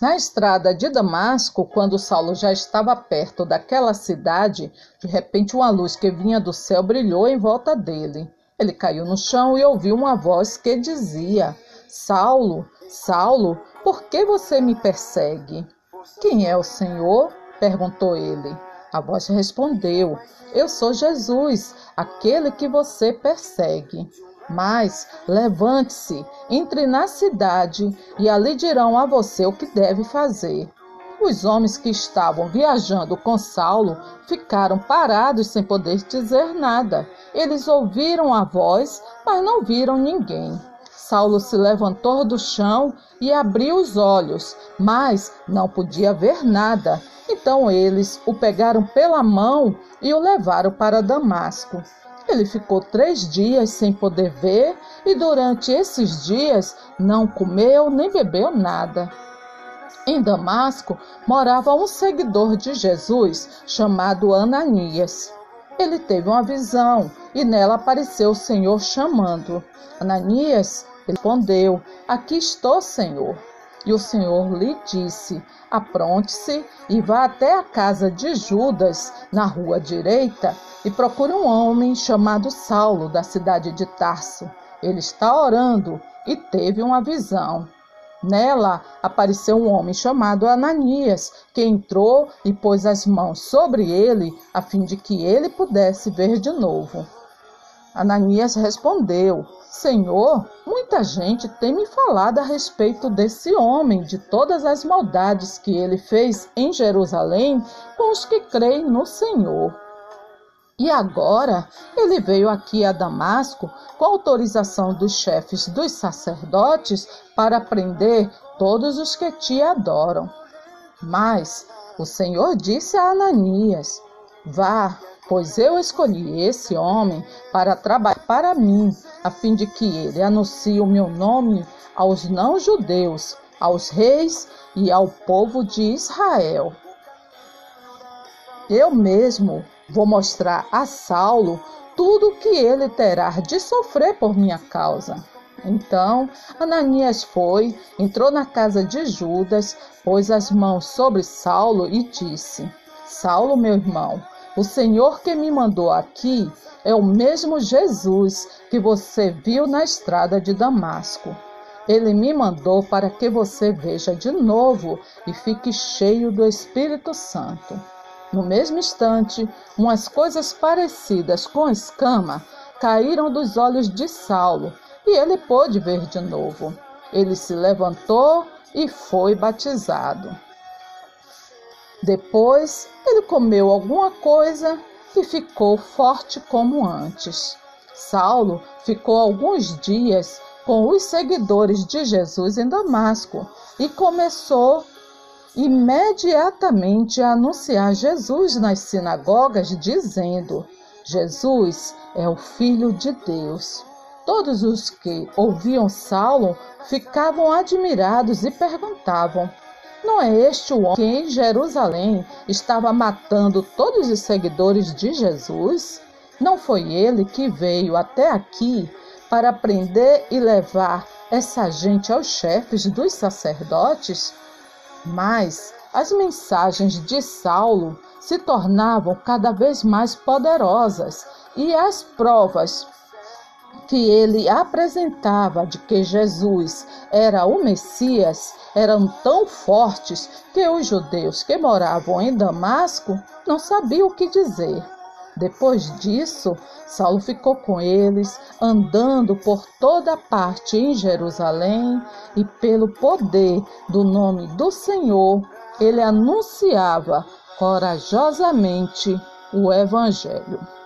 Na estrada de Damasco, quando Saulo já estava perto daquela cidade, de repente uma luz que vinha do céu brilhou em volta dele. Ele caiu no chão e ouviu uma voz que dizia: Saulo, Saulo, por que você me persegue? Quem é o Senhor? perguntou ele. A voz respondeu: Eu sou Jesus, aquele que você persegue. Mas levante-se, entre na cidade e ali dirão a você o que deve fazer. Os homens que estavam viajando com Saulo ficaram parados sem poder dizer nada. Eles ouviram a voz, mas não viram ninguém. Saulo se levantou do chão e abriu os olhos, mas não podia ver nada. Então eles o pegaram pela mão e o levaram para Damasco. Ele ficou três dias sem poder ver e durante esses dias não comeu nem bebeu nada. Em Damasco morava um seguidor de Jesus chamado Ananias. Ele teve uma visão e nela apareceu o Senhor chamando. Ananias respondeu: Aqui estou, Senhor. E o Senhor lhe disse: Apronte-se e vá até a casa de Judas, na rua direita, e procure um homem chamado Saulo, da cidade de Tarso. Ele está orando e teve uma visão. Nela apareceu um homem chamado Ananias, que entrou e pôs as mãos sobre ele, a fim de que ele pudesse ver de novo. Ananias respondeu: Senhor, muita gente tem me falado a respeito desse homem, de todas as maldades que ele fez em Jerusalém com os que creem no Senhor. E agora ele veio aqui a Damasco com autorização dos chefes dos sacerdotes para prender todos os que te adoram. Mas o Senhor disse a Ananias: Vá, pois eu escolhi esse homem para trabalhar para mim, a fim de que ele anuncie o meu nome aos não-judeus, aos reis e ao povo de Israel. Eu mesmo Vou mostrar a Saulo tudo o que ele terá de sofrer por minha causa. Então Ananias foi, entrou na casa de Judas, pôs as mãos sobre Saulo e disse: Saulo, meu irmão, o Senhor que me mandou aqui é o mesmo Jesus que você viu na estrada de Damasco. Ele me mandou para que você veja de novo e fique cheio do Espírito Santo. No mesmo instante, umas coisas parecidas com escama caíram dos olhos de Saulo e ele pôde ver de novo. Ele se levantou e foi batizado. Depois, ele comeu alguma coisa e ficou forte como antes. Saulo ficou alguns dias com os seguidores de Jesus em Damasco e começou imediatamente anunciar Jesus nas sinagogas, dizendo: Jesus é o Filho de Deus. Todos os que ouviam Saulo ficavam admirados e perguntavam: Não é este o homem que em Jerusalém estava matando todos os seguidores de Jesus? Não foi ele que veio até aqui para prender e levar essa gente aos chefes dos sacerdotes? Mas as mensagens de Saulo se tornavam cada vez mais poderosas e as provas que ele apresentava de que Jesus era o Messias eram tão fortes que os judeus que moravam em Damasco não sabiam o que dizer. Depois disso, Saulo ficou com eles, andando por toda parte em Jerusalém, e pelo poder do nome do Senhor, ele anunciava corajosamente o Evangelho.